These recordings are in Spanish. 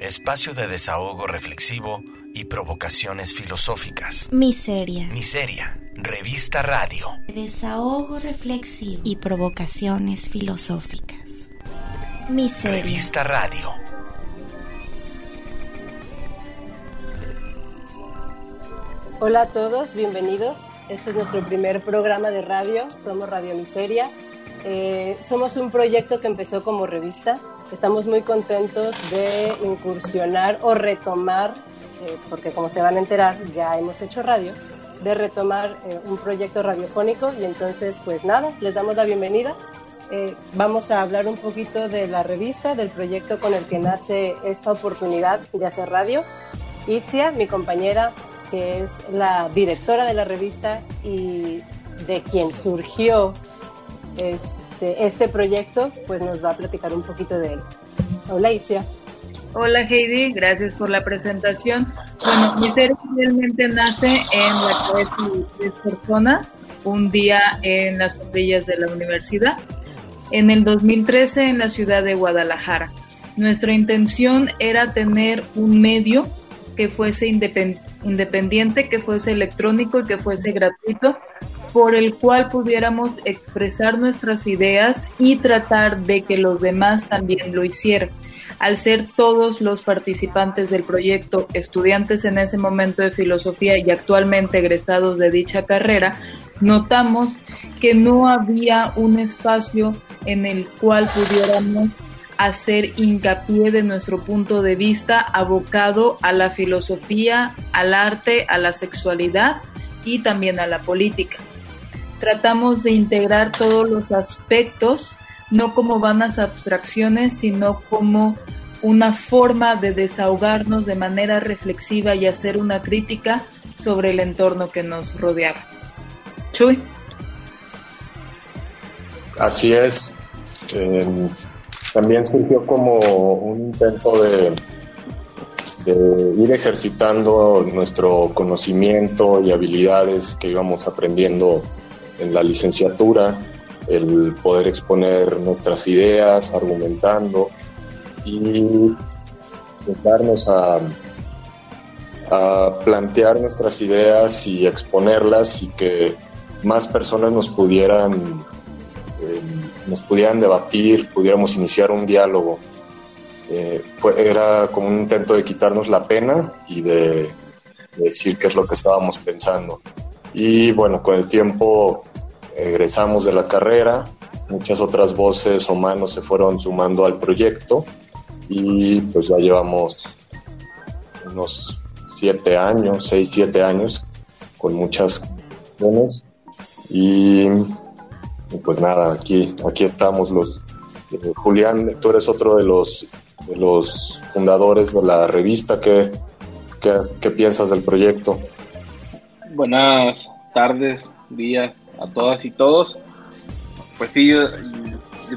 espacio de desahogo reflexivo y provocaciones filosóficas. Miseria. Miseria, revista radio. Desahogo reflexivo y provocaciones filosóficas. Miseria. Revista radio. Hola a todos, bienvenidos. Este es nuestro primer programa de radio, somos Radio Miseria. Eh, somos un proyecto que empezó como revista. Estamos muy contentos de incursionar o retomar, eh, porque como se van a enterar, ya hemos hecho radio, de retomar eh, un proyecto radiofónico y entonces, pues nada, les damos la bienvenida. vamos a hablar un poquito de la revista, del proyecto con el que nace esta oportunidad de hacer radio. Itzia, mi compañera, que es la directora de la revista y de quien surgió este, este proyecto, pues nos va a platicar un poquito de él. Hola Itzia. Hola Heidi, gracias por la presentación. Bueno, mi serie realmente nace en la cabeza de tres personas, un día en las sombrillas de la universidad, en el 2013 en la ciudad de Guadalajara. Nuestra intención era tener un medio que fuese independiente, que fuese electrónico y que fuese gratuito, por el cual pudiéramos expresar nuestras ideas y tratar de que los demás también lo hicieran. Al ser todos los participantes del proyecto estudiantes en ese momento de filosofía y actualmente egresados de dicha carrera, notamos que no había un espacio en el cual pudiéramos hacer hincapié de nuestro punto de vista abocado a la filosofía, al arte, a la sexualidad y también a la política. Tratamos de integrar todos los aspectos, no como vanas abstracciones, sino como una forma de desahogarnos de manera reflexiva y hacer una crítica sobre el entorno que nos rodeaba. Chuy. Así es. Eh, también surgió como un intento de, ir ejercitando nuestro conocimiento y habilidades que íbamos aprendiendo en la licenciatura, el poder exponer nuestras ideas, argumentando y pues, darnos a, a plantear nuestras ideas y exponerlas y que más personas nos pudieran nos pudieran debatir, pudiéramos iniciar un diálogo. Eh, era como un intento de quitarnos la pena y de, decir qué es lo que estábamos pensando. Y bueno, con el tiempo egresamos de la carrera, muchas otras voces o manos se fueron sumando al proyecto y pues ya llevamos unos siete años, seis, siete años con muchas acciones y pues nada, aquí, aquí estamos los... Eh, Julián, tú eres otro de los, de los fundadores de la revista. ¿Qué, qué, piensas del proyecto? Buenas tardes, días a todas y todos. Pues sí, yo,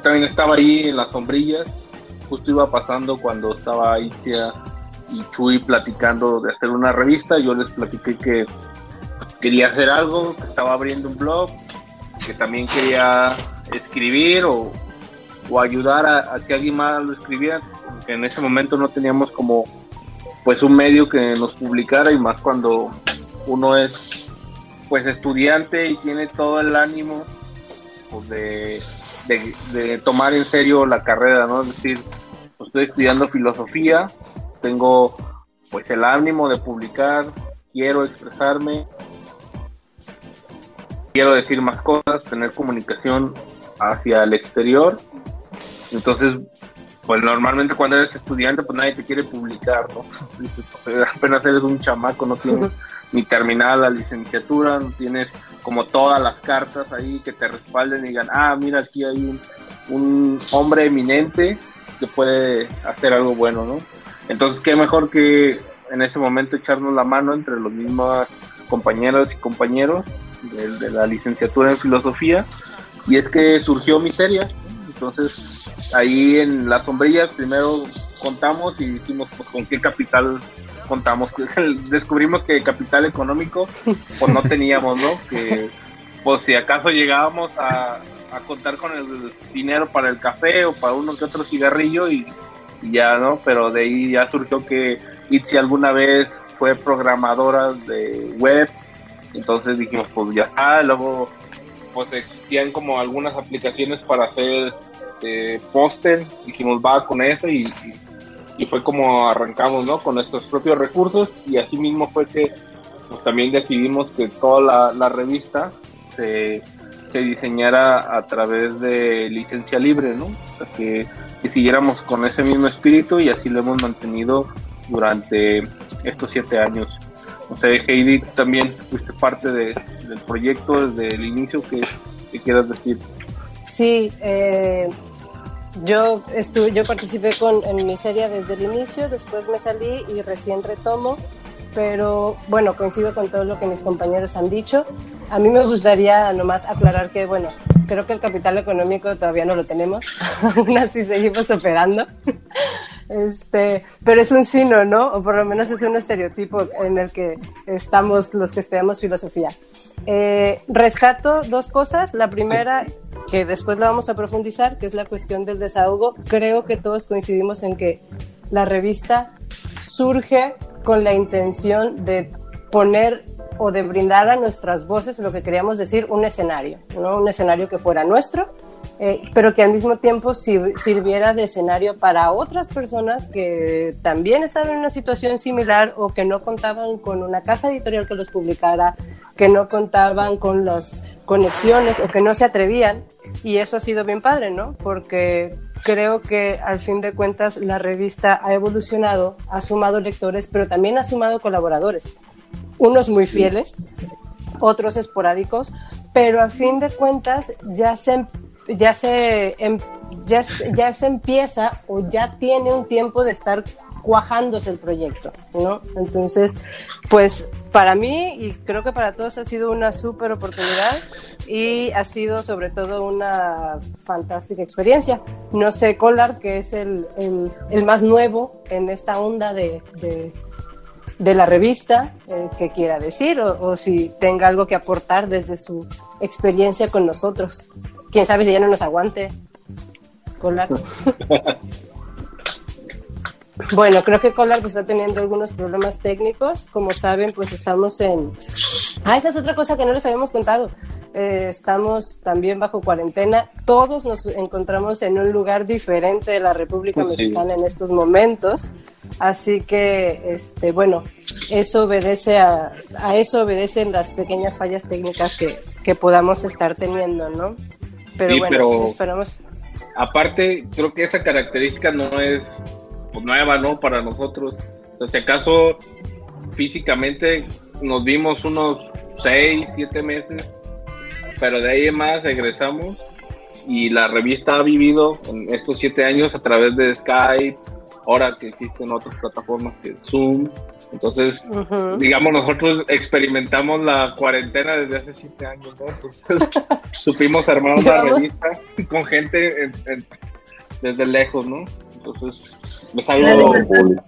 también estaba ahí en las sombrillas. Justo iba pasando cuando estaba Itia y Chuy platicando de hacer una revista. Yo les platiqué que quería hacer algo, que estaba abriendo un blog que también quería escribir o, ayudar a, que alguien más lo escribiera, que en ese momento no teníamos como pues un medio que nos publicara y más cuando uno es pues estudiante y tiene todo el ánimo pues, de, de, tomar en serio la carrera, ¿no? Es decir, pues, estoy estudiando filosofía, tengo pues el ánimo de publicar, quiero expresarme quiero decir más cosas, tener comunicación hacia el exterior. Entonces, pues normalmente cuando eres estudiante, pues nadie te quiere publicar, ¿no? Apenas eres un chamaco, no tienes ni terminada la licenciatura, no tienes como todas las cartas ahí que te respalden y digan, ah, mira, aquí hay un, un hombre eminente que puede hacer algo bueno, ¿no? Entonces, qué mejor que en ese momento echarnos la mano entre los mismos compañeros y compañeros de, la licenciatura en filosofía y es que surgió Miseria. Entonces ahí en las sombrillas primero contamos y dijimos pues con qué capital contamos. Descubrimos que capital económico pues no teníamos, ¿no? Que pues si acaso llegábamos a, contar con el dinero para el café o para uno que otro cigarrillo y ya, ¿no? Pero de ahí ya surgió que Itzi alguna vez fue programadora de web, entonces dijimos, pues ya está, luego pues existían como algunas aplicaciones para hacer eh, póster, dijimos va con eso y, y, fue como arrancamos, ¿no? Con nuestros propios recursos y así mismo fue que pues, también decidimos que toda la, revista se, se, diseñara a través de licencia libre, ¿no? O sea, que, que siguiéramos con ese mismo espíritu y así lo hemos mantenido durante estos siete años. O sea, Heidi, también fuiste parte de, del proyecto desde el inicio, que, quieras decir? Sí, eh, yo, estuve, yo participé con, en mi serie desde el inicio, después me salí y recién retomo, pero bueno, coincido con todo lo que mis compañeros han dicho. A mí me gustaría nomás aclarar que, bueno, creo que el capital económico todavía no lo tenemos, aún así seguimos operando. Este, pero es un sino, ¿no? O por lo menos es un estereotipo en el que estamos los que estudiamos filosofía. Eh, rescato dos cosas. La primera, que después la vamos a profundizar, que es la cuestión del desahogo. Creo que todos coincidimos en que la revista surge con la intención de poner o de brindar a nuestras voces lo que queríamos decir un escenario, ¿no? Un escenario que fuera nuestro eh, pero que al mismo tiempo sirviera de escenario para otras personas que también estaban en una situación similar o que no contaban con una casa editorial que los publicara, que no contaban con las conexiones o que no se atrevían. Y eso ha sido bien padre, ¿no? Porque creo que al fin de cuentas la revista ha evolucionado, ha sumado lectores, pero también ha sumado colaboradores. Unos muy fieles, otros esporádicos, pero a fin de cuentas ya se ya se, em, ya, ya se empieza o ya tiene un tiempo de estar cuajándose el proyecto, ¿no? Entonces, pues para mí y creo que para todos ha sido una súper oportunidad y ha sido sobre todo una fantástica experiencia. No sé, Collard, que es el, el, más nuevo en esta onda de, de, la revista, eh, que quiera decir o, o si tenga algo que aportar desde su experiencia con nosotros quién sabe si ya no nos aguante. Collar. bueno, creo que Collar pues, está teniendo algunos problemas técnicos. Como saben, pues estamos en... Ah, esa es otra cosa que no les habíamos contado. Eh, estamos también bajo cuarentena. Todos nos encontramos en un lugar diferente de la República Mexicana en estos momentos. Así que, este, bueno, eso obedece a, a eso obedecen las pequeñas fallas técnicas que, que podamos estar teniendo, ¿no? Pero bueno, pues esperamos. Aparte, creo que esa característica no es pues, nueva, ¿no? Para nosotros. Entonces, acaso físicamente nos vimos unos 6, 7 meses, pero de ahí en más regresamos y la revista ha vivido en estos 7 años a través de Skype, ahora que existen otras plataformas que Zoom, entonces, digamos, nosotros experimentamos la cuarentena desde hace siete años, ¿no? Entonces, supimos armar una revista con gente desde lejos, ¿no? Entonces, me salió...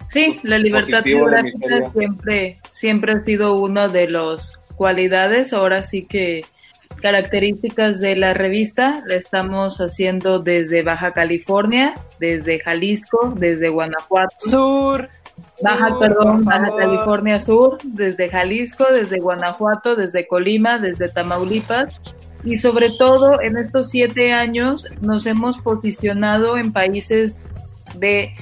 sí, la libertad geográfica siempre, siempre ha sido una de las cualidades, ahora sí que características de la revista la estamos haciendo desde Baja California, desde Jalisco, desde Guanajuato. Sur. Baja, perdón, Baja California Sur, desde Jalisco, desde Guanajuato, desde Colima, desde Tamaulipas. Y sobre todo en estos siete años nos hemos posicionado en países de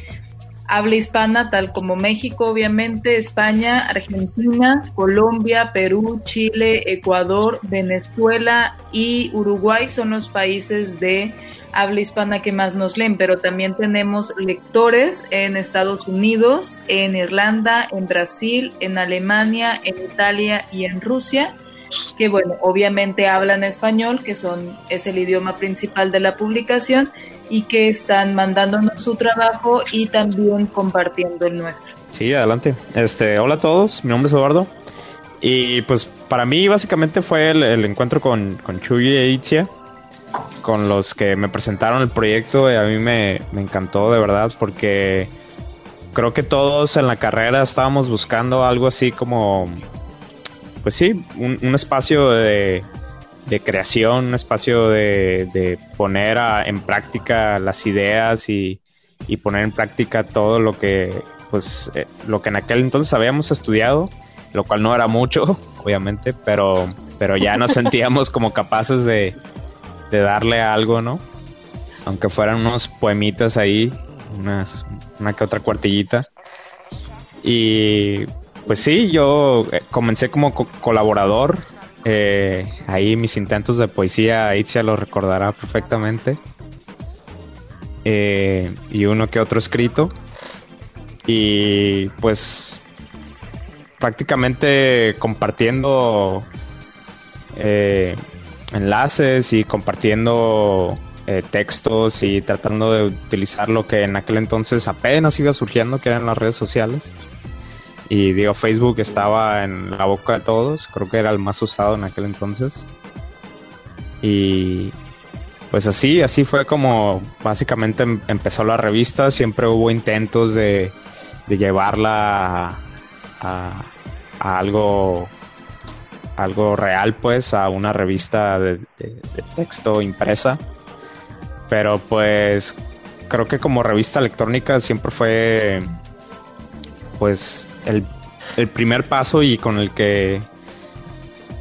habla hispana, tal como México, obviamente, España, Argentina, Colombia, Perú, Chile, Ecuador, Venezuela y Uruguay son los países de habla hispana que más nos leen, pero también tenemos lectores en Estados Unidos, en Irlanda, en Brasil, en Alemania, en Italia y en Rusia, que bueno, obviamente hablan español, que son es el idioma principal de la publicación y que están mandándonos su trabajo y también compartiendo el nuestro. Sí, adelante. Este, hola a todos, mi nombre es Eduardo. Y pues para mí básicamente fue el, encuentro con, con Chuy e Itzia con los que me presentaron el proyecto y a mí me, encantó de verdad porque creo que todos en la carrera estábamos buscando algo así como, pues sí, un, espacio de, creación, un espacio de, poner en práctica las ideas y, y poner en práctica todo lo que pues eh, lo que en aquel entonces habíamos estudiado, lo cual no era mucho, obviamente, pero pero ya nos sentíamos como capaces de, de darle algo, ¿no? Aunque fueran unos poemitas ahí, unas, una que otra cuartillita. Y pues sí, yo eh, comencé como colaborador. Eh, ahí mis intentos de poesía, Itzia lo recordará perfectamente. Eh, y uno que otro escrito. Y pues prácticamente compartiendo enlaces y compartiendo textos y tratando de utilizar lo que en aquel entonces apenas iba surgiendo, que eran las redes sociales. Y digo, Facebook estaba en la boca de todos, creo que era el más usado en aquel entonces. Y pues así, así fue como básicamente em, empezó la revista, siempre hubo intentos de, llevarla a, algo algo real pues a una revista de, texto impresa pero pues creo que como revista electrónica siempre fue pues el, primer paso y con el que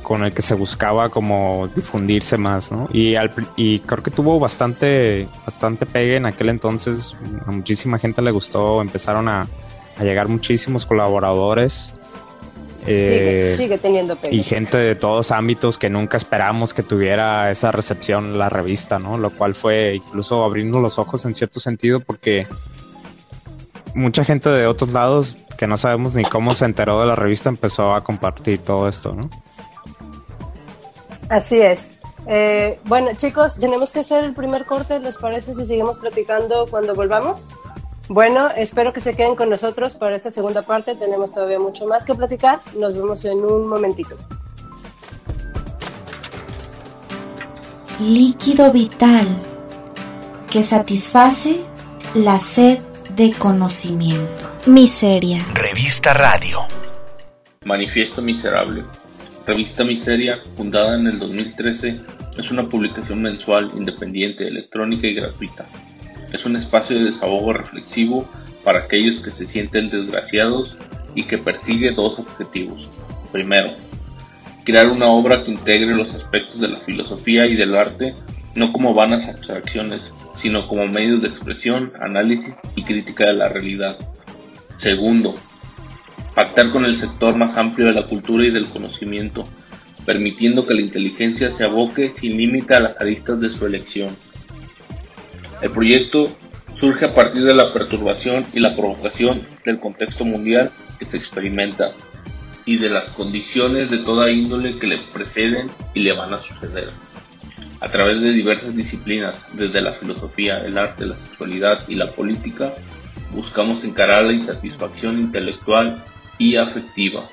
con el que se buscaba como difundirse más, ¿no? Y, y creo que tuvo bastante, bastante pegue en aquel entonces, a muchísima gente le gustó, empezaron a, llegar muchísimos colaboradores. Eh, sigue, teniendo pegue. Y gente de todos ámbitos que nunca esperamos que tuviera esa recepción la revista, ¿no? Lo cual fue incluso abriendo los ojos en cierto sentido porque mucha gente de otros lados que no sabemos ni cómo se enteró de la revista empezó a compartir todo esto, ¿no? Así es. Eh, bueno, chicos, tenemos que hacer el primer corte, ¿les parece si seguimos platicando cuando volvamos? Bueno, espero que se queden con nosotros para esta segunda parte. Tenemos todavía mucho más que platicar. Nos vemos en un momentito. Líquido vital que satisface la sed de conocimiento. Miseria. Revista Radio. Manifiesto Miserable. Revista Miseria, fundada en el 2013, es una publicación mensual, independiente, electrónica y gratuita. Es un espacio de desahogo reflexivo para aquellos que se sienten desgraciados y que persigue dos objetivos. Primero, crear una obra que integre los aspectos de la filosofía y del arte no como vanas abstracciones, sino como medios de expresión, análisis y crítica de la realidad. Segundo, pactar con el sector más amplio de la cultura y del conocimiento, permitiendo que la inteligencia se aboque sin límite a las aristas de su elección. El proyecto surge a partir de la perturbación y la provocación del contexto mundial que se experimenta y de las condiciones de toda índole que le preceden y le van a suceder a través de diversas disciplinas, desde la filosofía, el arte, la sexualidad y la política, buscamos encarar la insatisfacción intelectual y afectiva.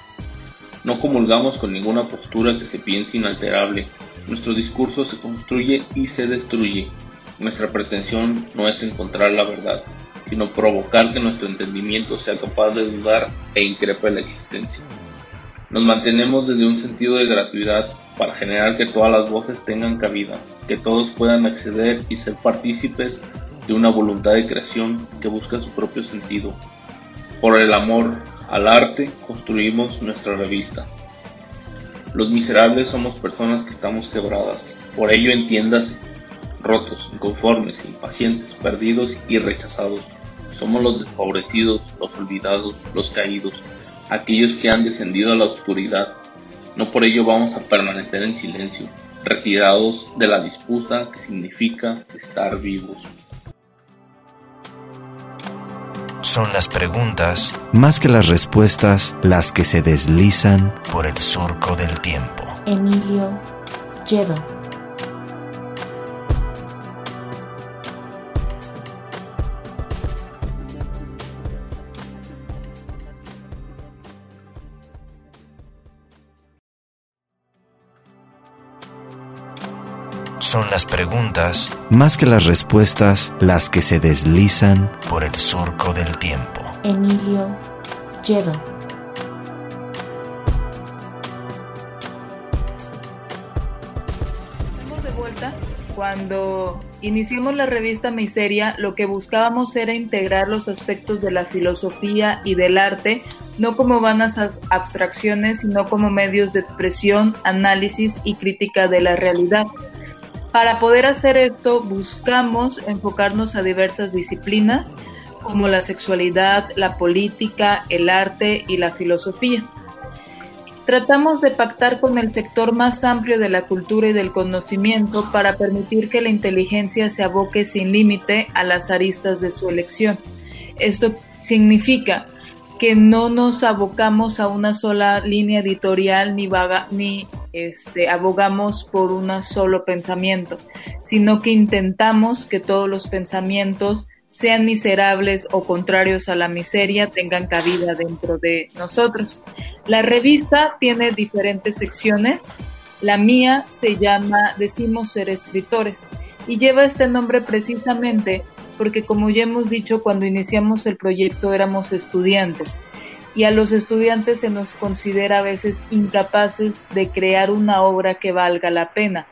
No comulgamos con ninguna postura que se piense inalterable. Nuestro discurso se construye y se destruye. Nuestra pretensión no es encontrar la verdad, sino provocar que nuestro entendimiento sea capaz de dudar e increpe la existencia. Nos mantenemos desde un sentido de gratuidad para generar que todas las voces tengan cabida, que todos puedan acceder y ser partícipes de una voluntad de creación que busca su propio sentido. Por el amor al arte construimos nuestra revista. Los miserables somos personas que estamos quebradas, por ello entiendas, rotos, inconformes, impacientes, perdidos y rechazados. Somos los desfavorecidos, los olvidados, los caídos, aquellos que han descendido a la oscuridad no por ello vamos a permanecer en silencio, retirados de la disputa que significa estar vivos. Son las preguntas, más que las respuestas, las que se deslizan por el surco del tiempo. Emilio Yedo. Son las preguntas, más que las respuestas, las que se deslizan por el surco del tiempo. Emilio Yedo. Estamos de vuelta cuando iniciamos la revista Miseria, lo que buscábamos era integrar los aspectos de la filosofía y del arte, no como vanas abstracciones, sino como medios de expresión, análisis y crítica de la realidad. Para poder hacer esto, buscamos enfocarnos a diversas disciplinas, como la sexualidad, la política, el arte y la filosofía. Tratamos de pactar con el sector más amplio de la cultura y del conocimiento para permitir que la inteligencia se aboque sin límite a las aristas de su elección. Esto significa que no nos abocamos a una sola línea editorial ni, vaga, ni este, abogamos por un solo pensamiento, sino que intentamos que todos los pensamientos sean miserables o contrarios a la miseria, tengan cabida dentro de nosotros. La revista tiene diferentes secciones. La mía se llama Decimos ser escritores y lleva este nombre precisamente porque como ya hemos dicho cuando iniciamos el proyecto éramos estudiantes y a los estudiantes se nos considera a veces incapaces de crear una obra que valga la pena.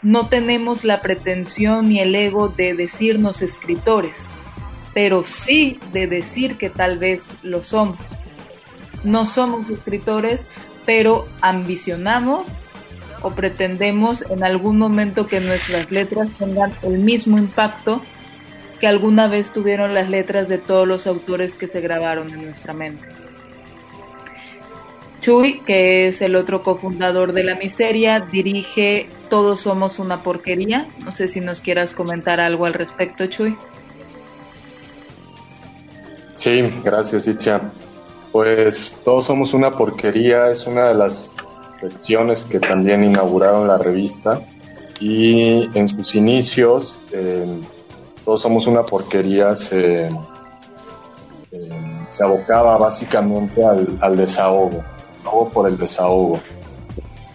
No tenemos la pretensión ni el ego de decirnos escritores pero sí de decir que tal vez lo somos. No somos escritores, pero ambicionamos o pretendemos en algún momento que nuestras letras tengan el mismo impacto que alguna vez tuvieron las letras de todos los autores que se grabaron en nuestra mente. Chuy, que es el otro cofundador de La Miseria, dirige Todos Somos una Porquería. No sé si nos quieras comentar algo al respecto, Chuy. Sí, gracias, Itzia. Pues todos somos una porquería, es una de las secciones que también inauguraron la revista y en sus inicios todos somos una porquería se abocaba básicamente al, desahogo, desahogo por el desahogo.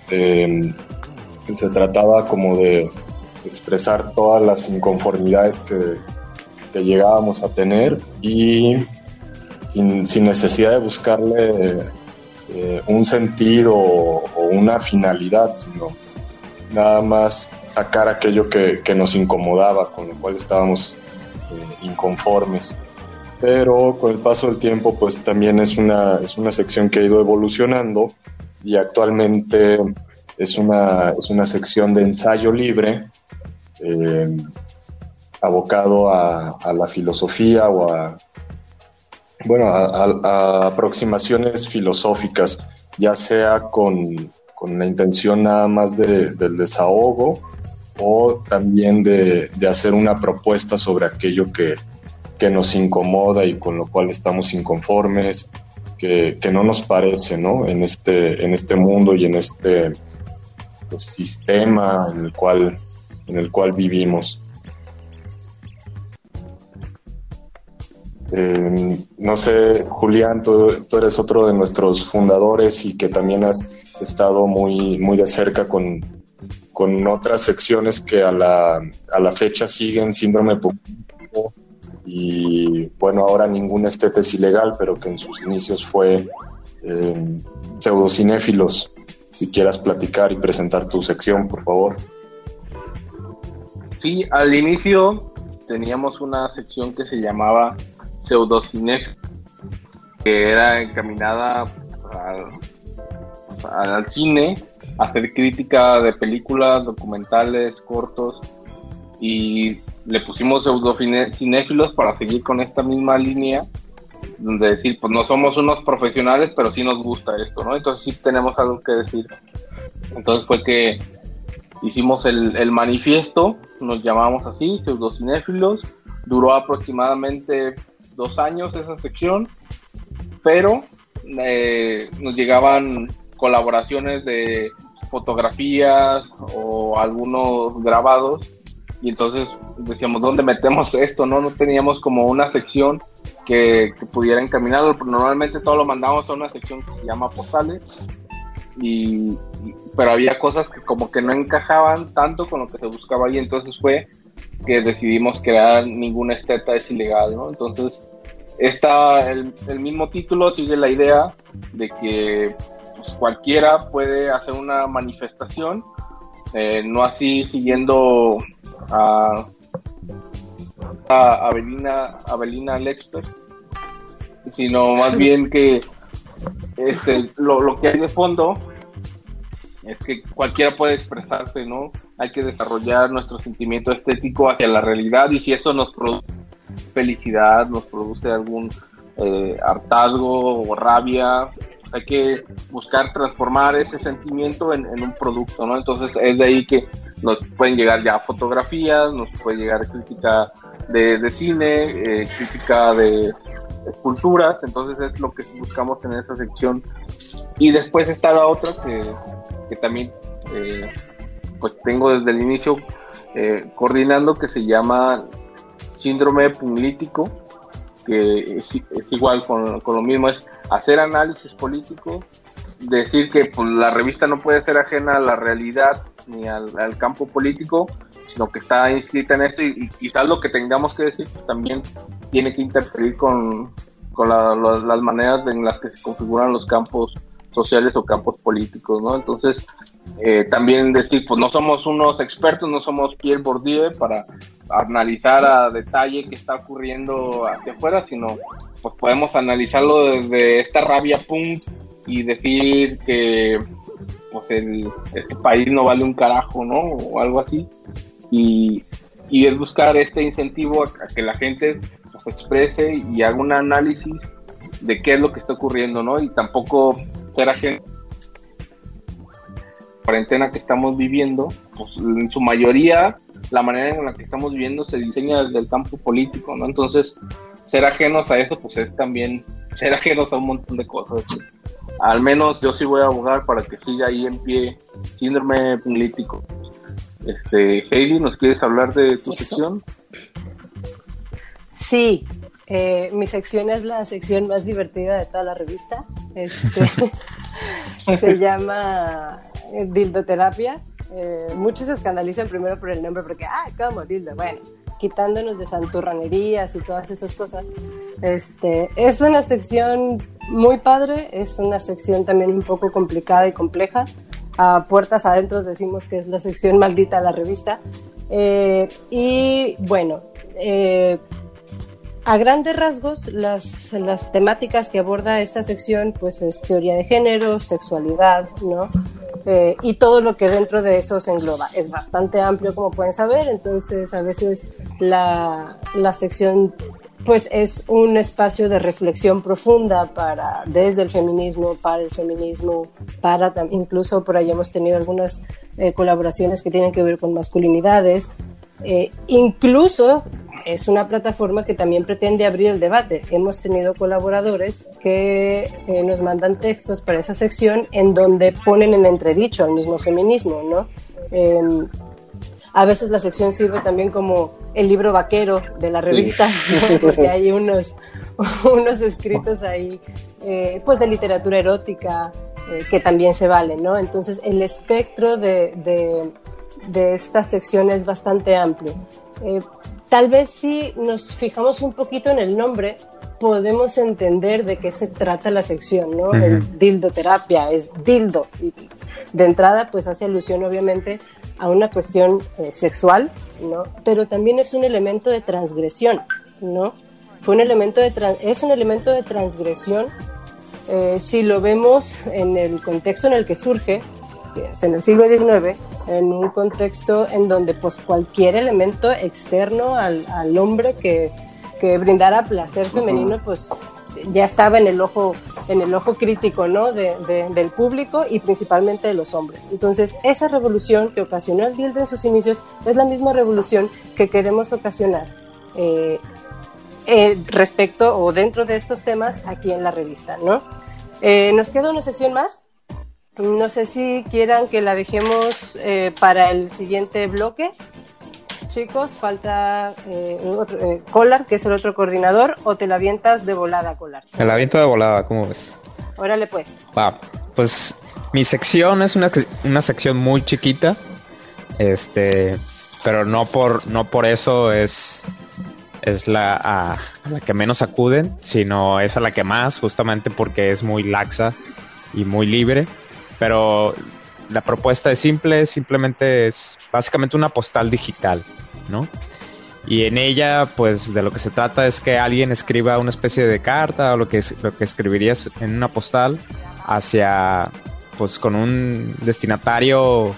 Eh, se trataba como de expresar todas las inconformidades que, que llegábamos a tener y sin, necesidad de buscarle eh, un sentido o, una finalidad, sino nada más sacar aquello que, nos incomodaba, con lo cual estábamos eh, inconformes. Pero con el paso del tiempo, pues también es una, es una sección que ha ido evolucionando y actualmente es una, es una sección de ensayo libre eh, abocado a, a, la filosofía o a, bueno, a, aproximaciones filosóficas, ya sea con, la intención nada más de, del desahogo o también de, hacer una propuesta sobre aquello que, nos incomoda y con lo cual estamos inconformes, que, no nos parece, ¿no? En este, en este mundo y en este pues, sistema en el cual, en el cual vivimos. Eh, no sé, Julián, tú, eres otro de nuestros fundadores y que también has estado muy, muy de cerca con, otras secciones que a la, a la fecha siguen síndrome público y bueno, ahora ningún estete es ilegal, pero que en sus inicios fue eh, pseudocinéfilos. Si quieras platicar y presentar tu sección, por favor. Sí, al inicio teníamos una sección que se llamaba pseudocine que era encaminada al, cine, a hacer crítica de películas, documentales, cortos y le pusimos pseudocinéfilos para seguir con esta misma línea de decir, pues no somos unos profesionales, pero sí nos gusta esto, ¿no? Entonces sí tenemos algo que decir. Entonces fue que hicimos el, el manifiesto, nos llamamos así, pseudocinéfilos, duró aproximadamente dos años esa sección, pero eh, nos llegaban colaboraciones de fotografías o algunos grabados y entonces decíamos, ¿dónde metemos esto? No, no teníamos como una sección que, pudiera encaminarlo, normalmente todo lo mandamos a una sección que se llama postales, y, pero había cosas que como que no encajaban tanto con lo que se buscaba ahí, entonces fue que decidimos crear ninguna esteta es ilegal, ¿no? Entonces, está el, mismo título, sigue la idea de que pues, cualquiera puede hacer una manifestación, eh, no así siguiendo a a Avelina, Avelina Lexper, sino más bien que este, lo, lo que hay de fondo es que cualquiera puede expresarse, ¿no? Hay que desarrollar nuestro sentimiento estético hacia la realidad y si eso nos produce felicidad, nos produce algún eh, hartazgo o rabia, pues hay que buscar transformar ese sentimiento en, un producto, ¿no? Entonces es de ahí que nos pueden llegar ya fotografías, nos puede llegar crítica de, cine, eh, crítica de esculturas, entonces es lo que buscamos en esta sección. Y después está la otra que que también eh, pues tengo desde el inicio eh, coordinando que se llama síndrome punglítico, que es, igual con, lo mismo, es hacer análisis político, decir que pues, la revista no puede ser ajena a la realidad ni al, campo político, sino que está inscrita en esto y, quizás lo que tengamos que decir pues, también tiene que interferir con, con las maneras en las que se configuran los campos sociales o campos políticos, ¿no? Entonces, eh, también decir, pues no somos unos expertos, no somos Pierre Bourdieu para analizar a detalle qué está ocurriendo hacia afuera, sino pues podemos analizarlo desde esta rabia punk y decir que pues el, este país no vale un carajo, ¿no? O algo así. Y, y es buscar este incentivo a, que la gente pues, exprese y haga un análisis de qué es lo que está ocurriendo, ¿no? Y tampoco ser agente cuarentena que estamos viviendo, pues en su mayoría la manera en la que estamos viviendo se diseña desde el campo político, ¿no? Entonces, ser ajenos a eso, pues es también ser ajenos a un montón de cosas. Al menos yo sí voy a abogar para que siga ahí en pie síndrome político. Este, Heidi, ¿nos quieres hablar de tu sección? Sí, eh, mi sección es la sección más divertida de toda la revista. Este, se llama eh, Dildoterapia. Eh, muchos se escandalizan primero por el nombre porque, ah, ¿cómo dildo? Bueno, quitándonos de santurranerías y todas esas cosas. Este, es una sección muy padre, es una sección también un poco complicada y compleja. A puertas adentro decimos que es la sección maldita de la revista. y bueno, a grandes rasgos, las, las, temáticas que aborda esta sección, pues es teoría de género, sexualidad, ¿no? Eh, y todo lo que dentro de eso se engloba. Es bastante amplio, como pueden saber, entonces a veces la, la sección pues es un espacio de reflexión profunda para desde el feminismo para el feminismo para incluso por ahí hemos tenido algunas eh, colaboraciones que tienen que ver con masculinidades eh, incluso es una plataforma que también pretende abrir el debate. Hemos tenido colaboradores que eh, nos mandan textos para esa sección en donde ponen en entredicho al mismo feminismo, ¿no? Em, a veces la sección sirve también como el libro vaquero de la revista, porque hay unos, unos escritos ahí, eh, pues de literatura erótica, que también se valen, ¿no? Entonces el espectro de de esta sección es bastante amplio. Eh, tal vez si nos fijamos un poquito en el nombre, podemos entender de qué se trata la sección, ¿no? El dildoterapia es dildo. Y de entrada, pues hace alusión obviamente a una cuestión eh, sexual, ¿no? Pero también es un elemento de transgresión, ¿no? Fue un elemento de es un elemento de transgresión eh, si lo vemos en el contexto en el que surge, en el siglo XIX, en un contexto en donde pues cualquier elemento externo al, al hombre que, que, brindara placer femenino pues ya estaba en el ojo en el ojo crítico ¿no? De, del público y principalmente de los hombres entonces esa revolución que ocasionó el dildo en sus inicios es la misma revolución que queremos ocasionar eh, eh, respecto o dentro de estos temas aquí en la revista ¿no? Eh, nos queda una sección más no sé si quieran que la dejemos eh, para el siguiente bloque. Chicos, falta eh, otro, Collar, eh, que es el otro coordinador, o te la avientas de volada, Collar. Me la aviento de volada, ¿cómo ves? Órale, pues. Va, pues mi sección es una, una sección muy chiquita, este, pero no por, no por eso es, es la, a la que menos acuden, sino es a la que más, justamente porque es muy laxa y muy libre. Pero la propuesta es simple, simplemente es básicamente una postal digital, ¿no? Y en ella, pues de lo que se trata es que alguien escriba una especie de carta o lo que, lo que escribirías en una postal hacia, pues con un destinatario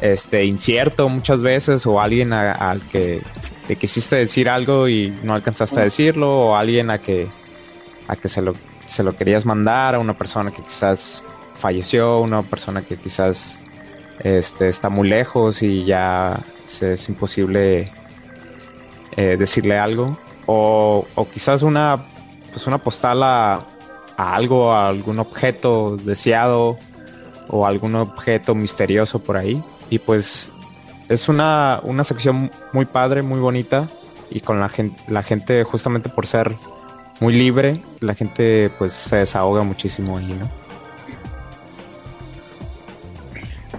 este incierto muchas veces o alguien al que te quisiste decir algo y no alcanzaste a decirlo o alguien a que a que se lo se lo querías mandar a una persona que quizás falleció una persona que quizás este está muy lejos y ya es imposible eh, decirle algo o, o, quizás una pues una postal a, algo a algún objeto deseado o algún objeto misterioso por ahí y pues es una, una sección muy padre, muy bonita. Y con la gente, la gente justamente por ser muy libre, la gente pues se desahoga muchísimo ahí, ¿no?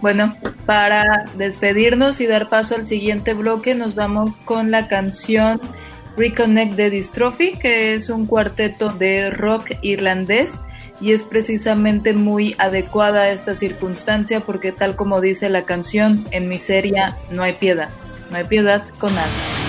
Bueno, para despedirnos y dar paso al siguiente bloque, nos vamos con la canción Reconnect de Dystrophy, que es un cuarteto de rock irlandés y es precisamente muy adecuada a esta circunstancia porque tal como dice la canción, en miseria no hay piedad, no hay piedad con nada.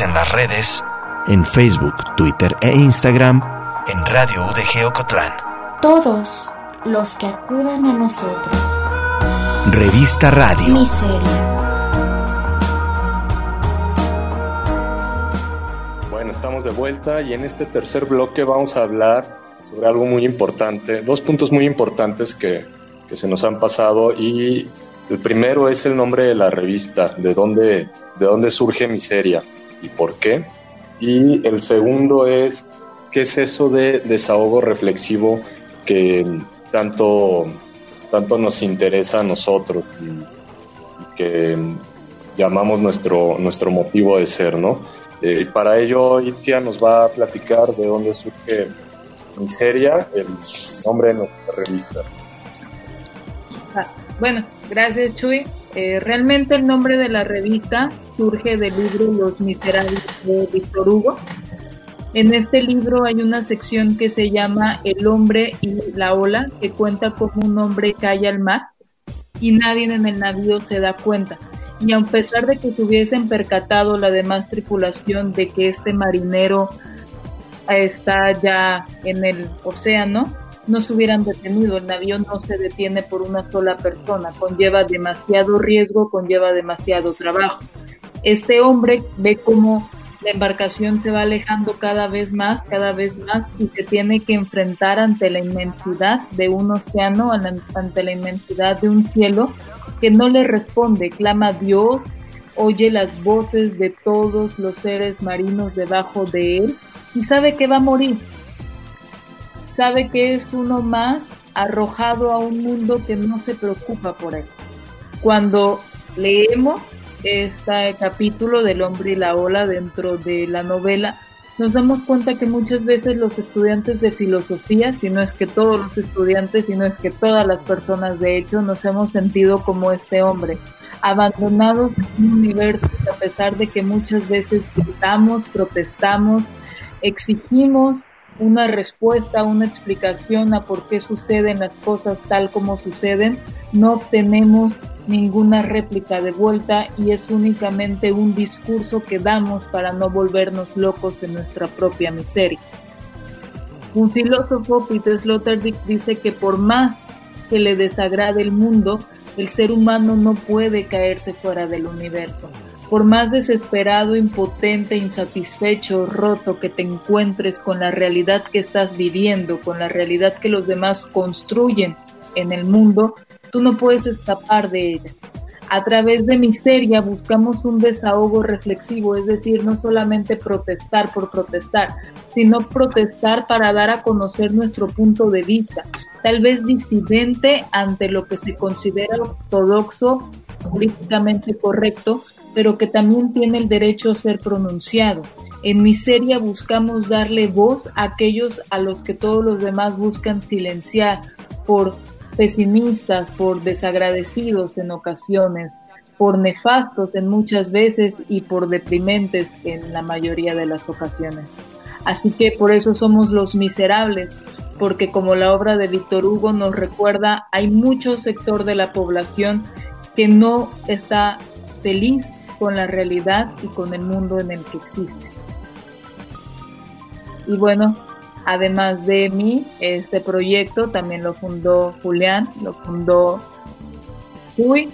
En las redes, en Facebook, Twitter e Instagram, en Radio UDG Ocotlán. Todos los que acudan a nosotros. Revista Radio. Miseria. Bueno, estamos de vuelta y en este tercer bloque vamos a hablar sobre algo muy importante, dos puntos muy importantes que, que se nos han pasado y el primero es el nombre de la revista, de dónde, de dónde surge Miseria y por qué. Y el segundo es qué es eso de desahogo reflexivo que, tanto, tanto nos interesa a nosotros y, que llamamos nuestro, nuestro motivo de ser, ¿no? Eh, para ello, Itzia nos va a platicar de dónde surge Miseria, el nombre de nuestra revista. Ah, bueno, gracias Chuy. Eh, realmente el nombre de la revista surge del libro Los Miserables de Víctor Hugo. En este libro hay una sección que se llama El hombre y la ola, que cuenta cómo un hombre cae al mar y nadie en el navío se da cuenta. Y a pesar de que se hubiesen percatado la demás tripulación de que este marinero está ya en el océano, no se hubieran detenido. El navío no se detiene por una sola persona, conlleva demasiado riesgo, conlleva demasiado trabajo. Este hombre ve cómo la embarcación se va alejando cada vez más, cada vez más y se tiene que enfrentar ante la inmensidad de un océano, ante la inmensidad de un cielo que no le responde, clama Dios, oye las voces de todos los seres marinos debajo de él y sabe que va a morir. Sabe que es uno más arrojado a un mundo que no se preocupa por él. Cuando leemos este capítulo del hombre y la ola dentro de la novela, nos damos cuenta que muchas veces los estudiantes de filosofía, si no es que todos los estudiantes, si no es que todas las personas de hecho, nos hemos sentido como este hombre, abandonados en un universo a pesar de que muchas veces gritamos, protestamos, exigimos una respuesta, una explicación a por qué suceden las cosas tal como suceden, no obtenemos ninguna réplica de vuelta y es únicamente un discurso que damos para no volvernos locos de nuestra propia miseria. Un filósofo, Peter Sloterdijk, dice que por más que le desagrade el mundo, el ser humano no puede caerse fuera del universo. Por más desesperado, impotente, insatisfecho, roto que te encuentres con la realidad que estás viviendo, con la realidad que los demás construyen en el mundo, Tú no puedes escapar de ella. A través de Miseria buscamos un desahogo reflexivo, es decir, no solamente protestar por protestar, sino protestar para dar a conocer nuestro punto de vista, tal vez disidente ante lo que se considera ortodoxo, políticamente correcto, pero que también tiene el derecho a ser pronunciado. En Miseria buscamos darle voz a aquellos a los que todos los demás buscan silenciar por pesimistas, por desagradecidos en ocasiones, por nefastos en muchas veces y por deprimentes en la mayoría de las ocasiones. Así que por eso somos los miserables, porque como la obra de Víctor Hugo nos recuerda, hay mucho sector de la población que no está feliz con la realidad y con el mundo en el que existe. Y bueno, Además de mí, este proyecto también lo fundó Julián, lo fundó Huy,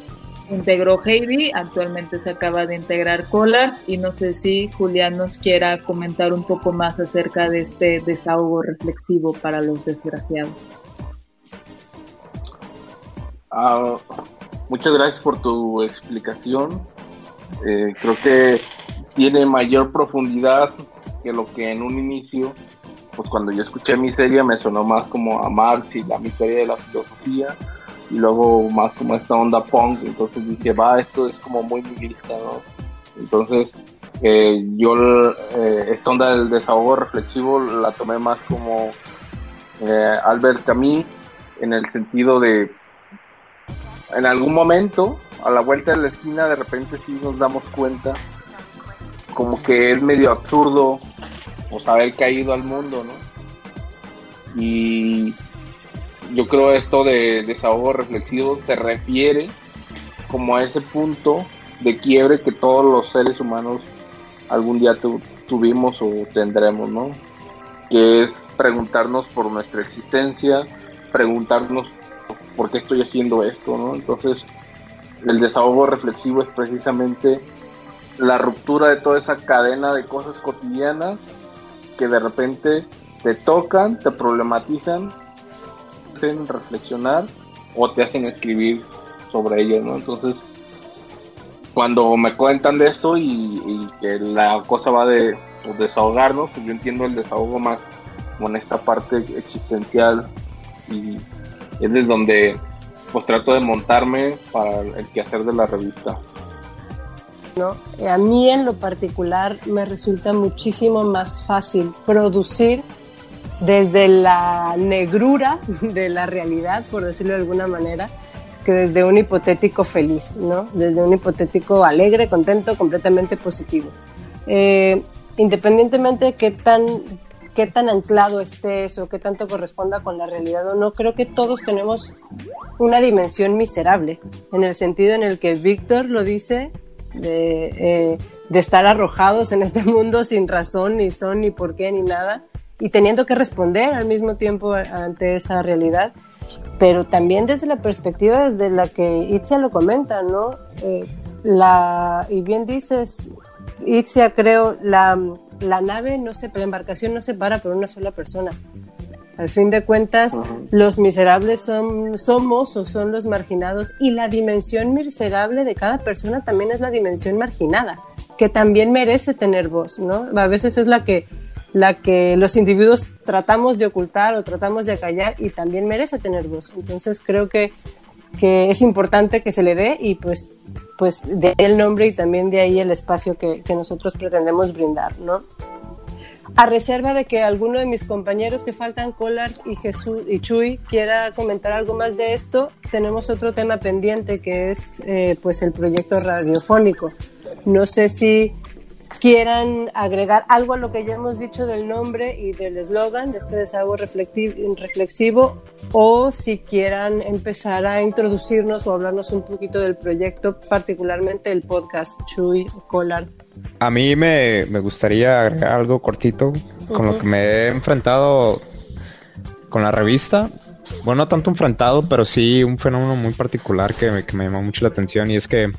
integró Heidi, actualmente se acaba de integrar Collar y no sé si Julián nos quiera comentar un poco más acerca de este desahogo reflexivo para los desgraciados. Ah, muchas gracias por tu explicación. Eh, creo que tiene mayor profundidad que lo que en un inicio pues cuando yo escuché Miseria me sonó más como a Marx y la miseria de la filosofía y luego más como esta onda punk, entonces dije, va, esto es como muy nihilista, ¿no? Entonces eh, yo eh, esta onda del desahogo reflexivo la tomé más como Albert Camus en el sentido de en algún momento a la vuelta de la esquina de repente sí nos damos cuenta como que es medio absurdo pues haber caído al mundo, ¿no? Y yo creo esto de desahogo reflexivo se refiere como a ese punto de quiebre que todos los seres humanos algún día tuvimos o tendremos, ¿no? Que es preguntarnos por nuestra existencia, preguntarnos por qué estoy haciendo esto, ¿no? Entonces, el desahogo reflexivo es precisamente la ruptura de toda esa cadena de cosas cotidianas que de repente te tocan, te problematizan, te hacen reflexionar o te hacen escribir sobre ello, ¿no? Entonces, cuando me cuentan de esto y, que la cosa va de pues, desahogarnos, pues yo entiendo el desahogo más con esta parte existencial y es desde donde pues trato de montarme para el quehacer de la revista. ¿no? A mí en lo particular me resulta muchísimo más fácil producir desde la negrura de la realidad, por decirlo de alguna manera, que desde un hipotético feliz, ¿no? Desde un hipotético alegre, contento, completamente positivo. Eh, independientemente de qué tan, qué tan anclado estés o qué tanto corresponda con la realidad o no, creo que todos tenemos una dimensión miserable, en el sentido en el que Víctor lo dice, de, eh, de estar arrojados en este mundo sin razón, ni son, ni por qué, ni nada, y teniendo que responder al mismo tiempo ante esa realidad pero también desde la perspectiva desde la que Itzia lo comenta, ¿no? Eh, la, y bien dices, Itzia, creo, la, la nave no se, la embarcación no se para por una sola persona. Al fin de cuentas, los miserables son, somos o son los marginados y la dimensión miserable de cada persona también es la dimensión marginada, que también merece tener voz, ¿no? A veces es la que la que los individuos tratamos de ocultar o tratamos de callar y también merece tener voz. Entonces creo que, que es importante que se le dé y pues, pues de ahí el nombre y también de ahí el espacio que, que nosotros pretendemos brindar, ¿no? A reserva de que alguno de mis compañeros que faltan, Collard y Jesús y Chuy, quiera comentar algo más de esto, tenemos otro tema pendiente que es eh, pues el proyecto radiofónico. No sé si quieran agregar algo a lo que ya hemos dicho del nombre y del eslogan de este desahogo reflexivo o si quieran empezar a introducirnos o hablarnos un poquito del proyecto, particularmente el podcast Chuy Collard. A mí me, gustaría agregar algo cortito con lo que me he enfrentado con la revista. Bueno, no tanto enfrentado, pero sí un fenómeno muy particular que que me llamó mucho la atención y es que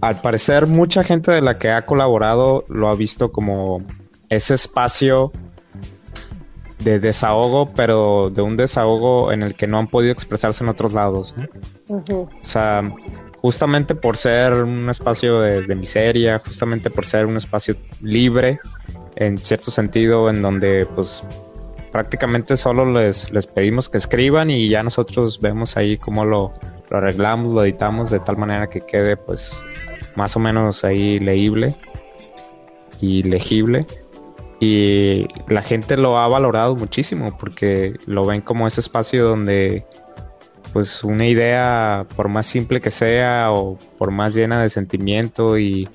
al parecer mucha gente de la que ha colaborado lo ha visto como ese espacio de desahogo, pero de un desahogo en el que no han podido expresarse en otros lados. O sea, justamente por ser un espacio de, miseria, justamente por ser un espacio libre, en cierto sentido, en donde pues prácticamente solo les, les pedimos que escriban y ya nosotros vemos ahí cómo lo, lo arreglamos, lo editamos de tal manera que quede pues más o menos ahí leíble y legible. Y la gente lo ha valorado muchísimo porque lo ven como ese espacio donde pues una idea, por más simple que sea o por más llena de sentimiento y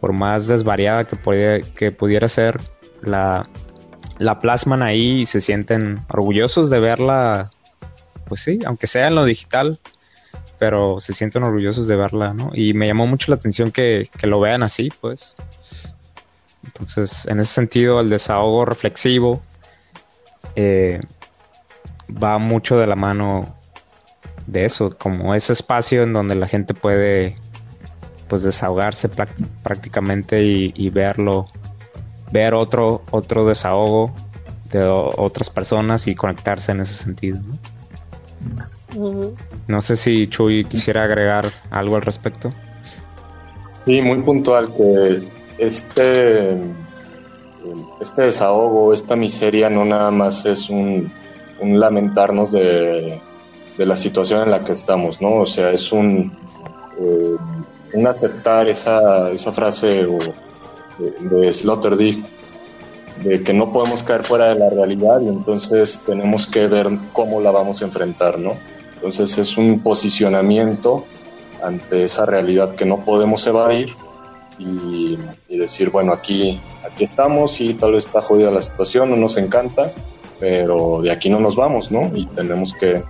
por más desvariada que, pudiera, que pudiera ser, la, la plasman ahí y se sienten orgullosos de verla, pues sí, aunque sea en lo digital, pero se sienten orgullosos de verla, ¿no? Y me llamó mucho la atención que, lo vean así, pues. Entonces, en ese sentido, el desahogo reflexivo eh, va mucho de la mano de eso, como ese espacio en donde la gente puede pues desahogarse prácticamente y, verlo, ver otro, otro desahogo de otras personas y conectarse en ese sentido. ¿no? No sé si Chuy quisiera agregar algo al respecto. Sí, muy puntual que este, este desahogo, esta miseria no nada más es un, lamentarnos de, la situación en la que estamos, ¿no? O sea, es un, eh, un aceptar esa, esa frase de, de Sloterdijk de que no podemos caer fuera de la realidad y entonces tenemos que ver cómo la vamos a enfrentar, ¿no? Entonces es un posicionamiento ante esa realidad que no podemos evadir y, decir, bueno, aquí, aquí estamos y tal vez está jodida la situación, no nos encanta, pero de aquí no nos vamos, ¿no? Y tenemos que,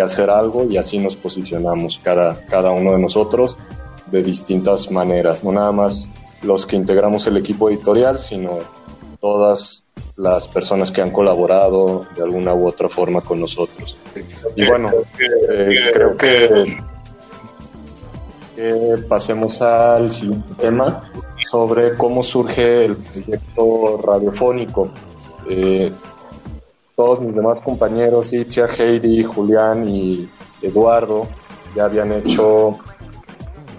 hacer algo y así nos posicionamos cada, cada uno de nosotros de distintas maneras, no nada más los que integramos el equipo editorial, sino todas las personas que han colaborado de alguna u otra forma con nosotros. Y bueno, eh, creo que, pasemos al siguiente tema sobre cómo surge el proyecto radiofónico. Eh, todos mis demás compañeros, Itzia, Heidi, Julián y Eduardo, ya habían hecho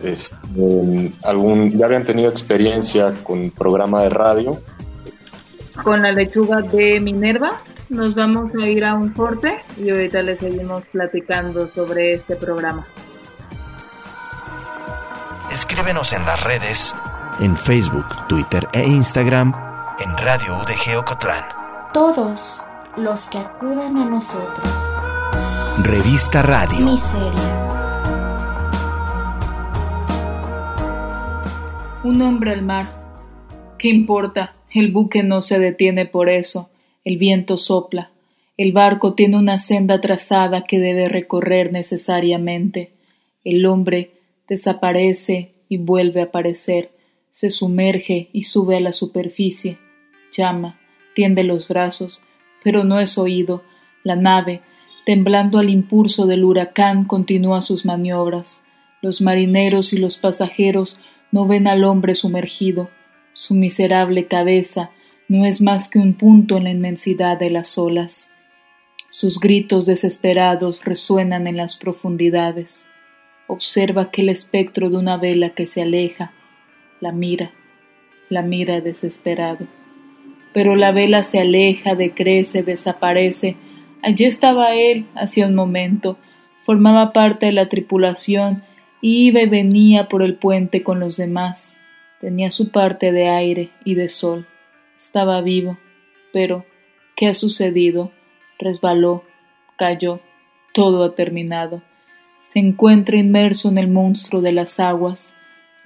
este, algún, ya habían tenido experiencia con programa de radio con la lechuga de Minerva nos vamos a ir a un corte y ahorita les seguimos platicando sobre este programa. Escríbenos en las redes, en Facebook, Twitter e Instagram, en Radio UDG Ocotlán. Todos los que acudan a nosotros. Revista Radio. Miseria. Un hombre al mar. ¿Qué importa? El buque no se detiene por eso. El viento sopla. El barco tiene una senda trazada que debe recorrer necesariamente. El hombre desaparece y vuelve a aparecer, se sumerge y sube a la superficie, llama, tiende los brazos, pero no es oído. La nave, temblando al impulso del huracán, continúa sus maniobras. Los marineros y los pasajeros no ven al hombre sumergido. Su miserable cabeza no es más que un punto en la inmensidad de las olas. Sus gritos desesperados resuenan en las profundidades. Observa aquel espectro de una vela que se aleja. La mira, la mira desesperado. Pero la vela se aleja, decrece, desaparece. Allí estaba él hacía un momento. Formaba parte de la tripulación, iba y venía por el puente con los demás. Tenía su parte de aire y de sol. Estaba vivo. Pero, ¿qué ha sucedido? Resbaló, cayó. Todo ha terminado. Se encuentra inmerso en el monstruo de las aguas.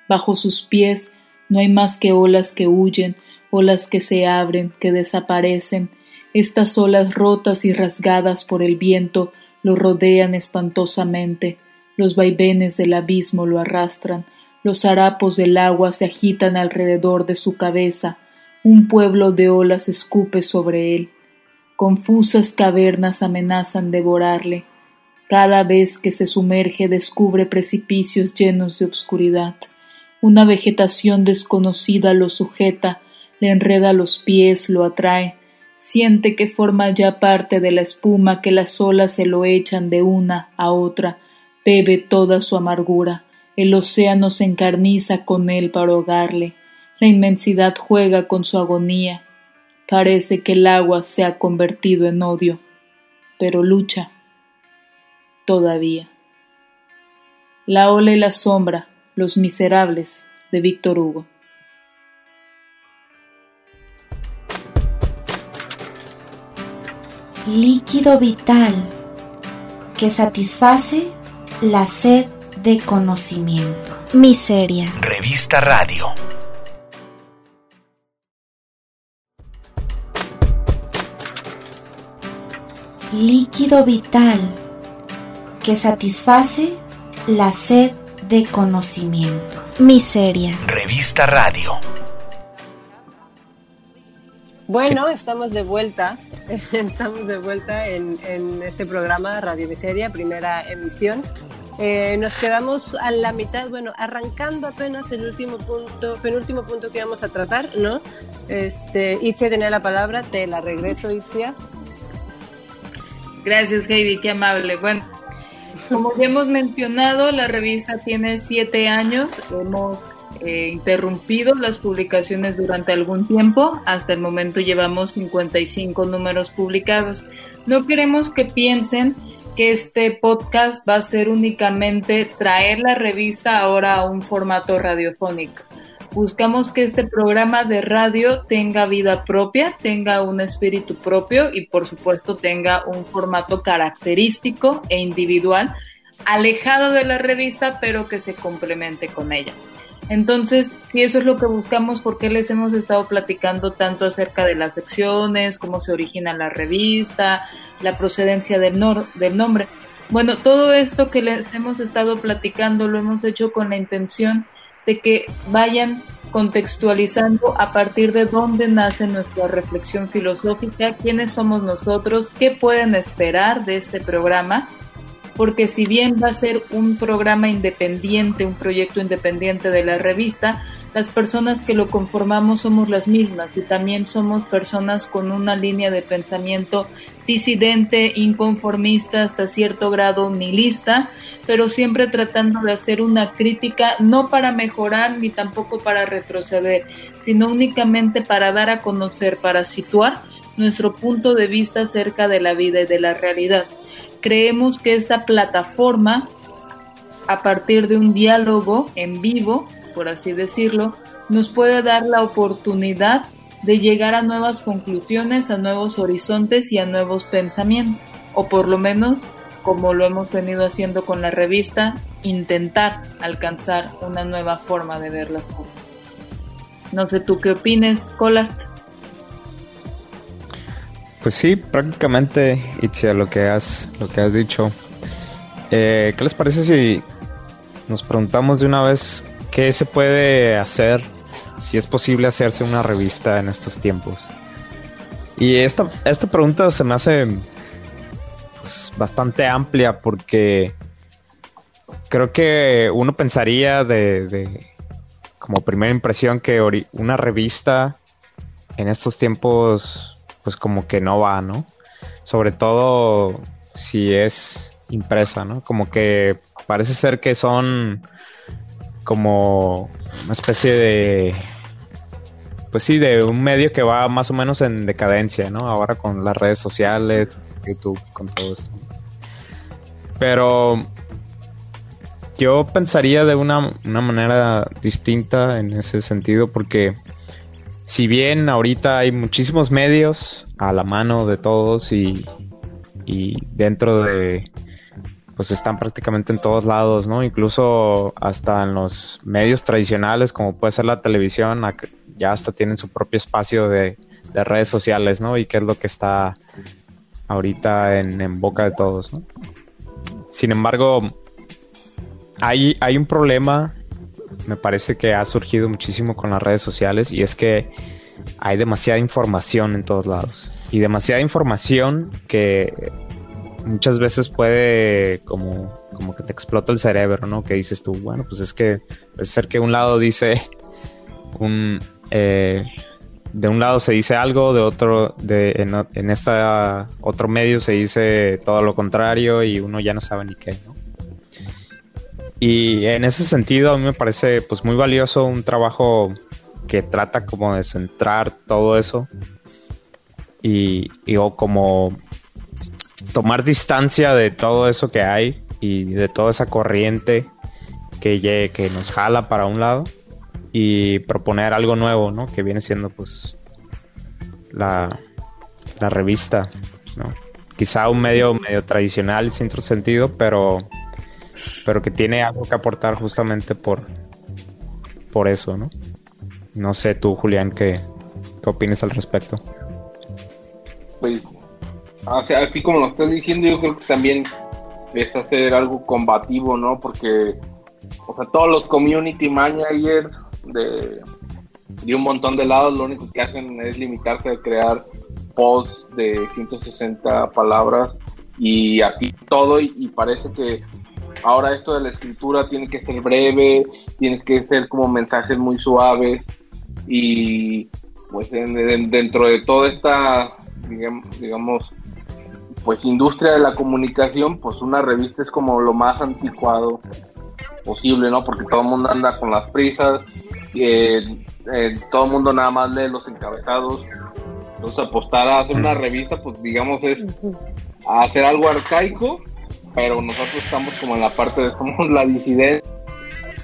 Bajo sus pies no hay más que olas que huyen, olas que se abren, que desaparecen. Estas olas rotas y rasgadas por el viento lo rodean espantosamente. Los vaivenes del abismo lo arrastran. Los harapos del agua se agitan alrededor de su cabeza un pueblo de olas escupe sobre él. Confusas cavernas amenazan devorarle. Cada vez que se sumerge descubre precipicios llenos de obscuridad. Una vegetación desconocida lo sujeta, le enreda los pies, lo atrae. Siente que forma ya parte de la espuma que las olas se lo echan de una a otra. Bebe toda su amargura. El océano se encarniza con él para ahogarle. La inmensidad juega con su agonía. Parece que el agua se ha convertido en odio, pero lucha todavía. La ola y la sombra, Los Miserables, de Víctor Hugo. Líquido vital que satisface la sed de conocimiento. Miseria. Revista Radio. líquido vital que satisface la sed de conocimiento. Miseria. Revista Radio. Bueno, estamos de vuelta. Estamos de vuelta en, en este programa Radio Miseria, primera emisión. Eh, nos quedamos a la mitad, bueno, arrancando apenas el último punto, penúltimo punto que vamos a tratar, ¿no? Este, Itzia tenía la palabra, te la regreso, Itzia. Gracias, Heidi, qué amable. Bueno, como ya hemos mencionado, la revista tiene siete años. Hemos eh, interrumpido las publicaciones durante algún tiempo. Hasta el momento llevamos 55 números publicados. No queremos que piensen que este podcast va a ser únicamente traer la revista ahora a un formato radiofónico. Buscamos que este programa de radio tenga vida propia, tenga un espíritu propio y por supuesto tenga un formato característico e individual, alejado de la revista, pero que se complemente con ella. Entonces, si eso es lo que buscamos, ¿por qué les hemos estado platicando tanto acerca de las secciones, cómo se origina la revista, la procedencia del, del nombre? Bueno, todo esto que les hemos estado platicando lo hemos hecho con la intención de que vayan contextualizando a partir de dónde nace nuestra reflexión filosófica, quiénes somos nosotros, qué pueden esperar de este programa, porque si bien va a ser un programa independiente, un proyecto independiente de la revista, las personas que lo conformamos somos las mismas y también somos personas con una línea de pensamiento disidente, inconformista, hasta cierto grado nihilista, pero siempre tratando de hacer una crítica no para mejorar ni tampoco para retroceder, sino únicamente para dar a conocer, para situar nuestro punto de vista acerca de la vida y de la realidad. Creemos que esta plataforma, a partir de un diálogo en vivo, por así decirlo, nos puede dar la oportunidad de llegar a nuevas conclusiones, a nuevos horizontes y a nuevos pensamientos, o por lo menos, como lo hemos venido haciendo con la revista, intentar alcanzar una nueva forma de ver las cosas. No sé tú qué opines, Collard. Pues sí, prácticamente, Itzia, lo que has, lo que has dicho. Eh, ¿Qué les parece si nos preguntamos de una vez qué se puede hacer, si es posible hacerse una revista en estos tiempos? Y esta, esta pregunta se me hace pues, bastante amplia porque creo que uno pensaría de, de como primera impresión que una revista en estos tiempos pues como que no va, ¿no? Sobre todo si es impresa, ¿no? Como que parece ser que son como una especie de pues sí, de un medio que va más o menos en decadencia, ¿no? Ahora con las redes sociales, YouTube, con todo esto. Pero yo pensaría de una, una manera distinta en ese sentido porque si bien ahorita hay muchísimos medios a la mano de todos y, dentro de pues están prácticamente en todos lados, ¿no? Incluso hasta en los medios tradicionales, como puede ser la televisión, ya hasta tienen su propio espacio de, redes sociales, ¿no? Y qué es lo que está ahorita en, boca de todos, ¿no? Sin embargo, hay, hay un problema me parece que ha surgido muchísimo con las redes sociales y es que hay demasiada información en todos lados y demasiada información que muchas veces puede como, como que te explota el cerebro, ¿no? Que dices tú, bueno, pues es que puede ser que un lado dice un... Eh, de un lado se dice algo, de otro, de, en, en otro medio se dice todo lo contrario y uno ya no sabe ni qué, ¿no? Y en ese sentido a mí me parece pues muy valioso un trabajo que trata como de centrar todo eso y, o como tomar distancia de todo eso que hay y de toda esa corriente que, que nos jala para un lado y proponer algo nuevo, ¿no? Que viene siendo pues la, la revista, ¿no? Quizá un medio medio tradicional, sin otro sentido, pero pero que tiene algo que aportar justamente por, por eso, ¿no? No sé tú, Julián, ¿qué, qué opinas al respecto? Pues, así como lo estás diciendo, yo creo que también es hacer algo combativo, ¿no? Porque, o sea, todos los community managers de, de un montón de lados lo único que hacen es limitarse a crear posts de 160 palabras y aquí todo y parece que Ahora esto de la escritura tiene que ser breve, tiene que ser como mensajes muy suaves y pues dentro de toda esta, digamos, pues industria de la comunicación, pues una revista es como lo más anticuado posible, ¿no? Porque todo el mundo anda con las prisas, eh, eh, todo el mundo nada más lee los encabezados. Entonces apostar a hacer una revista, pues digamos es hacer algo arcaico pero nosotros estamos como en la parte de somos la disidencia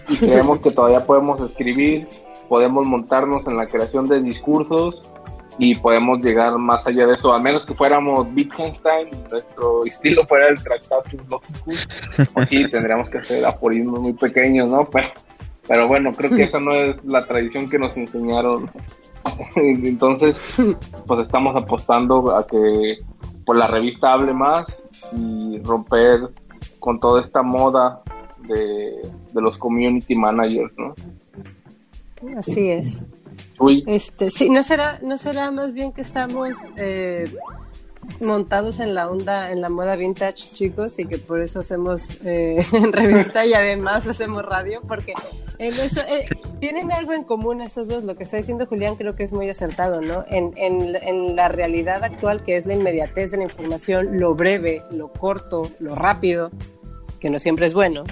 y creemos que todavía podemos escribir, podemos montarnos en la creación de discursos y podemos llegar más allá de eso, a menos que fuéramos Wittgenstein, nuestro estilo fuera el tratado Logicus, pues sí, tendríamos que hacer aforismos muy pequeños, ¿no? Pero, pero bueno, creo que esa no es la tradición que nos enseñaron. Entonces, pues estamos apostando a que pues la revista hable más y romper con toda esta moda de, los community managers, ¿no? Así es. Este, sí, no será, no será más bien que estamos eh, montados en la onda, en la moda vintage, chicos, y que por eso hacemos eh, revista y además hacemos radio, porque en eso eh, tienen algo en común estos dos. Lo que está diciendo Julián creo que es muy acertado, ¿no? En, en, en la realidad actual, que es la inmediatez de la información, lo breve, lo corto, lo rápido, que no siempre es bueno.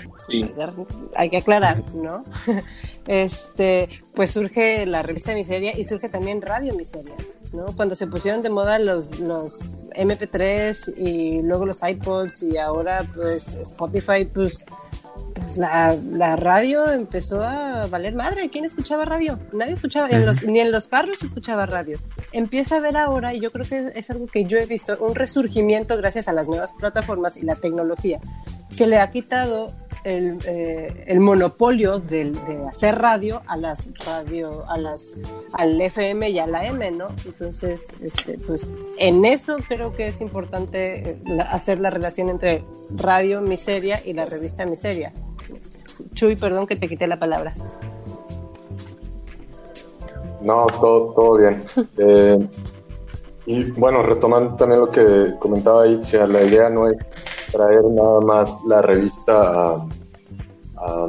Hay que aclarar, ¿no? Este, pues surge la revista Miseria y surge también Radio Miseria. ¿No? Cuando se pusieron de moda los, los MP3 y luego los iPods y ahora pues Spotify, pues, pues la, la, radio empezó a valer madre. ¿Quién escuchaba radio? Nadie escuchaba, en los, ni en los carros escuchaba radio. Empieza a ver ahora, y yo creo que es algo que yo he visto, un resurgimiento gracias a las nuevas plataformas y la tecnología, que le ha quitado el, eh, el monopolio del, de hacer radio a las radio, a las, al FM y a la M, ¿no? Entonces, este, pues en eso creo que es importante eh, hacer la relación entre Radio Miseria y la revista Miseria. Chuy, perdón que te quité la palabra. No, todo, todo bien. eh, y bueno, retomando también lo que comentaba Itzia, la idea no es traer nada más la revista a,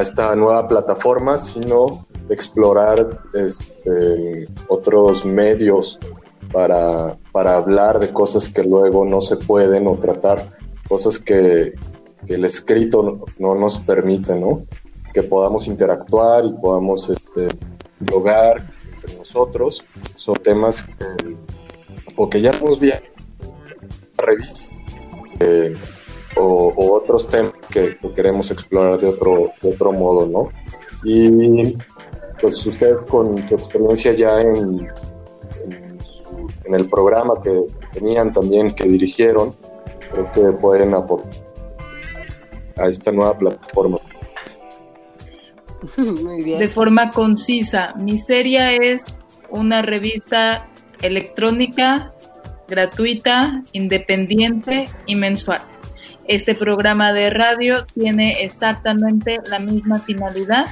esta nueva plataforma, sino explorar este, otros medios para, para, hablar de cosas que luego no se pueden o tratar cosas que, que el escrito no, no, nos permite, ¿no? Que podamos interactuar y podamos este, dialogar entre nosotros sobre temas que, o que ya hemos visto revista eh, o, o, otros temas que, que, queremos explorar de otro, de otro modo, ¿no? Y pues ustedes con su experiencia ya en, en, su, en el programa que tenían también, que dirigieron, creo que pueden aportar a esta nueva plataforma. Muy bien. De forma concisa, Miseria es una revista electrónica gratuita, independiente y mensual. Este programa de radio tiene exactamente la misma finalidad.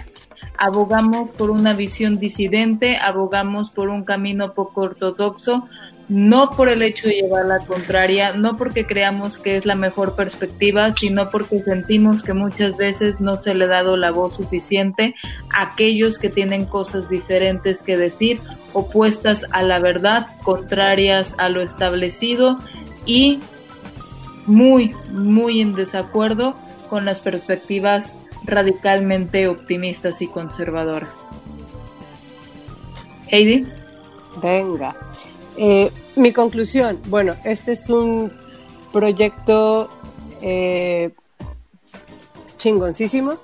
Abogamos por una visión disidente, abogamos por un camino poco ortodoxo, no por el hecho de llevar la contraria, no porque creamos que es la mejor perspectiva, sino porque sentimos que muchas veces no se le ha dado la voz suficiente a aquellos que tienen cosas diferentes que decir, opuestas a la verdad, contrarias a lo establecido y muy, muy en desacuerdo con las perspectivas radicalmente optimistas y conservadoras. Heidi. Venga. Eh, mi conclusión, bueno, este es un proyecto eh, chingoncísimo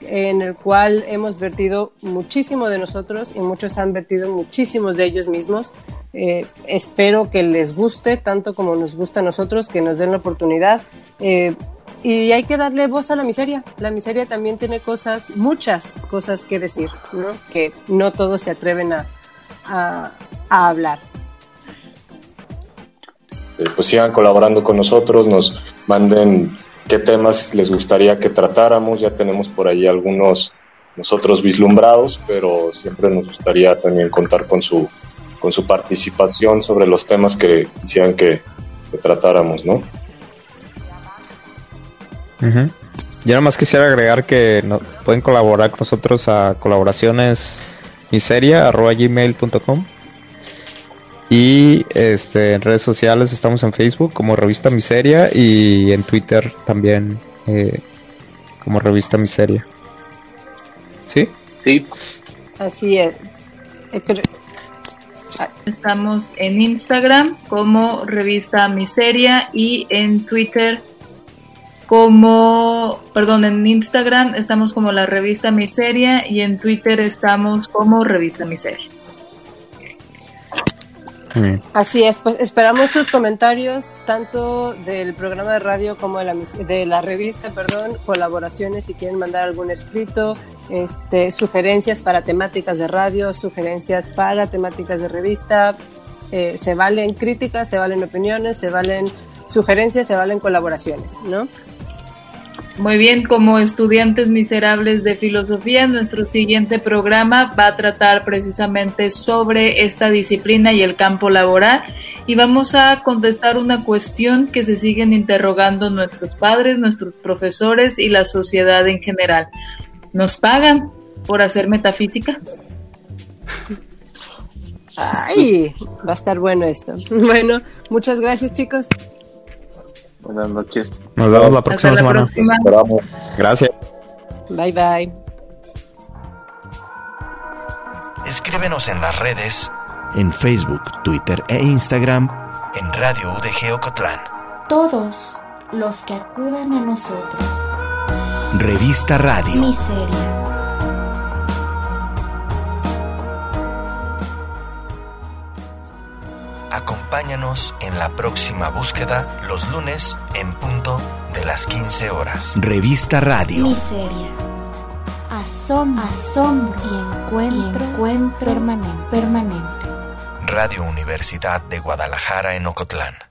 en el cual hemos vertido muchísimo de nosotros y muchos han vertido muchísimos de ellos mismos. Eh, espero que les guste tanto como nos gusta a nosotros, que nos den la oportunidad. Eh, y hay que darle voz a la miseria. La miseria también tiene cosas, muchas cosas que decir, ¿no? que no todos se atreven a, hablar. Este, pues sigan colaborando con nosotros, nos manden qué temas les gustaría que tratáramos. Ya tenemos por ahí algunos nosotros vislumbrados, pero siempre nos gustaría también contar con su, con su participación sobre los temas que quisieran que, tratáramos, ¿no? Yo nada más quisiera agregar que no, pueden colaborar con nosotros a colaboraciones miseria.gmail.com y este, en redes sociales estamos en Facebook como Revista Miseria y en Twitter también eh, como Revista Miseria. ¿Sí? Sí. Así es. Estamos en Instagram como Revista Miseria y en Twitter como, perdón, en Instagram estamos como la Revista Miseria y en Twitter estamos como Revista Miseria. Así es, pues esperamos sus comentarios tanto del programa de radio como de la, de la revista, perdón, colaboraciones si quieren mandar algún escrito, este, sugerencias para temáticas de radio, sugerencias para temáticas de revista, eh, se valen críticas, se valen opiniones, se valen sugerencias, se valen colaboraciones, ¿no? Muy bien, como estudiantes miserables de filosofía, nuestro siguiente programa va a tratar precisamente sobre esta disciplina y el campo laboral y vamos a contestar una cuestión que se siguen interrogando nuestros padres, nuestros profesores y la sociedad en general. ¿Nos pagan por hacer metafísica? Ay, va a estar bueno esto. Bueno, muchas gracias chicos. Buenas noches. Nos vemos la próxima la semana. próxima. Esperamos. Gracias. Bye bye. Escríbenos en las redes en Facebook, Twitter e Instagram en Radio UDG Ocotlán. Todos los que acudan a nosotros. Revista Radio. Miseria. Acompáñanos en la próxima búsqueda los lunes en punto de las 15 horas. Revista Radio. Miseria. Asombro, asombro y encuentro, encuentro permanente, permanente. Radio Universidad de Guadalajara en Ocotlán.